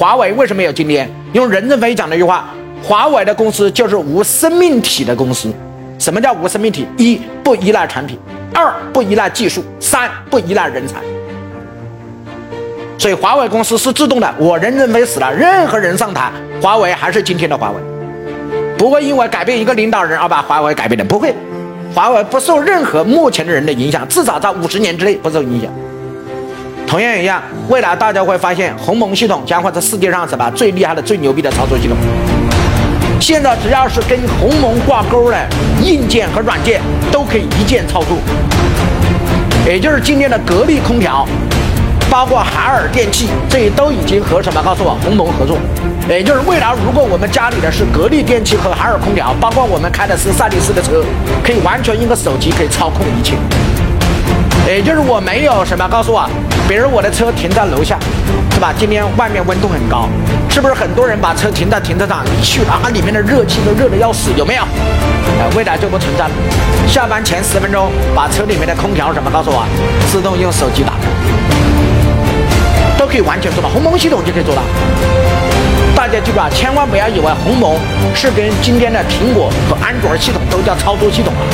华为为什么有今天？用任正非讲的一句话，华为的公司就是无生命体的公司。什么叫无生命体？一不依赖产品，二不依赖技术，三不依赖人才。所以华为公司是自动的。我任正非死了，任何人上台，华为还是今天的华为，不会因为改变一个领导人而把华为改变的，不会。华为不受任何目前的人的影响，至少在五十年之内不受影响。同样一样，未来大家会发现鸿蒙系统将会是世界上什么最厉害的、最牛逼的操作系统。现在只要是跟鸿蒙挂钩的硬件和软件，都可以一键操作。也就是今天的格力空调，包括海尔电器，这都已经和什么？告诉我，鸿蒙合作。也就是未来，如果我们家里的是格力电器和海尔空调，包括我们开的是赛力斯的车，可以完全用个手机可以操控一切。也就是我没有什么告诉我，比如我的车停在楼下，是吧？今天外面温度很高，是不是很多人把车停在停车场？一去啊，里面的热气都热的要死，有没有？呃，未来就不存在了。下班前十分钟，把车里面的空调什么告诉我，自动用手机打开，都可以完全做到，鸿蒙系统就可以做到。大家记住啊，千万不要以为鸿蒙是跟今天的苹果和安卓系统都叫操作系统啊，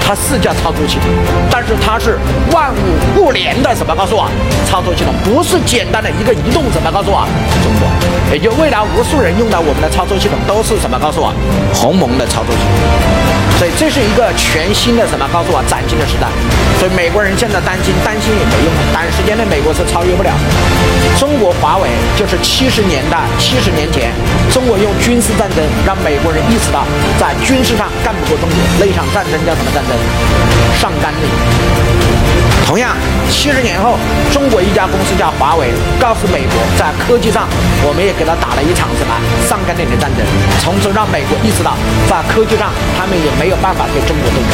它是叫操作系统，但是它是万物互联的什么？告诉我，操作系统不是简单的一个移动什么？告诉我，中国，也就未来无数人用的我们的操作系统都是什么？告诉我，鸿蒙的操作系统。所以这是一个全新的什么？告诉我，崭新的时代。所以美国人现在担心，担心也没用，短时间内美国是超越不了。中国华为就是七十年代、七十年前，中国用军事战争让美国人意识到，在军事上干不过中国。那场战争叫什么战争？上甘岭。七十年后，中国一家公司叫华为，告诉美国，在科技上，我们也给他打了一场什么上甘岭的战争，从此让美国意识到，在科技上，他们也没有办法对中国动手。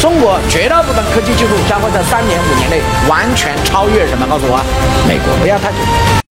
中国绝大部分科技技术将会在三年、五年内完全超越什么？告诉我，美国，不要太久。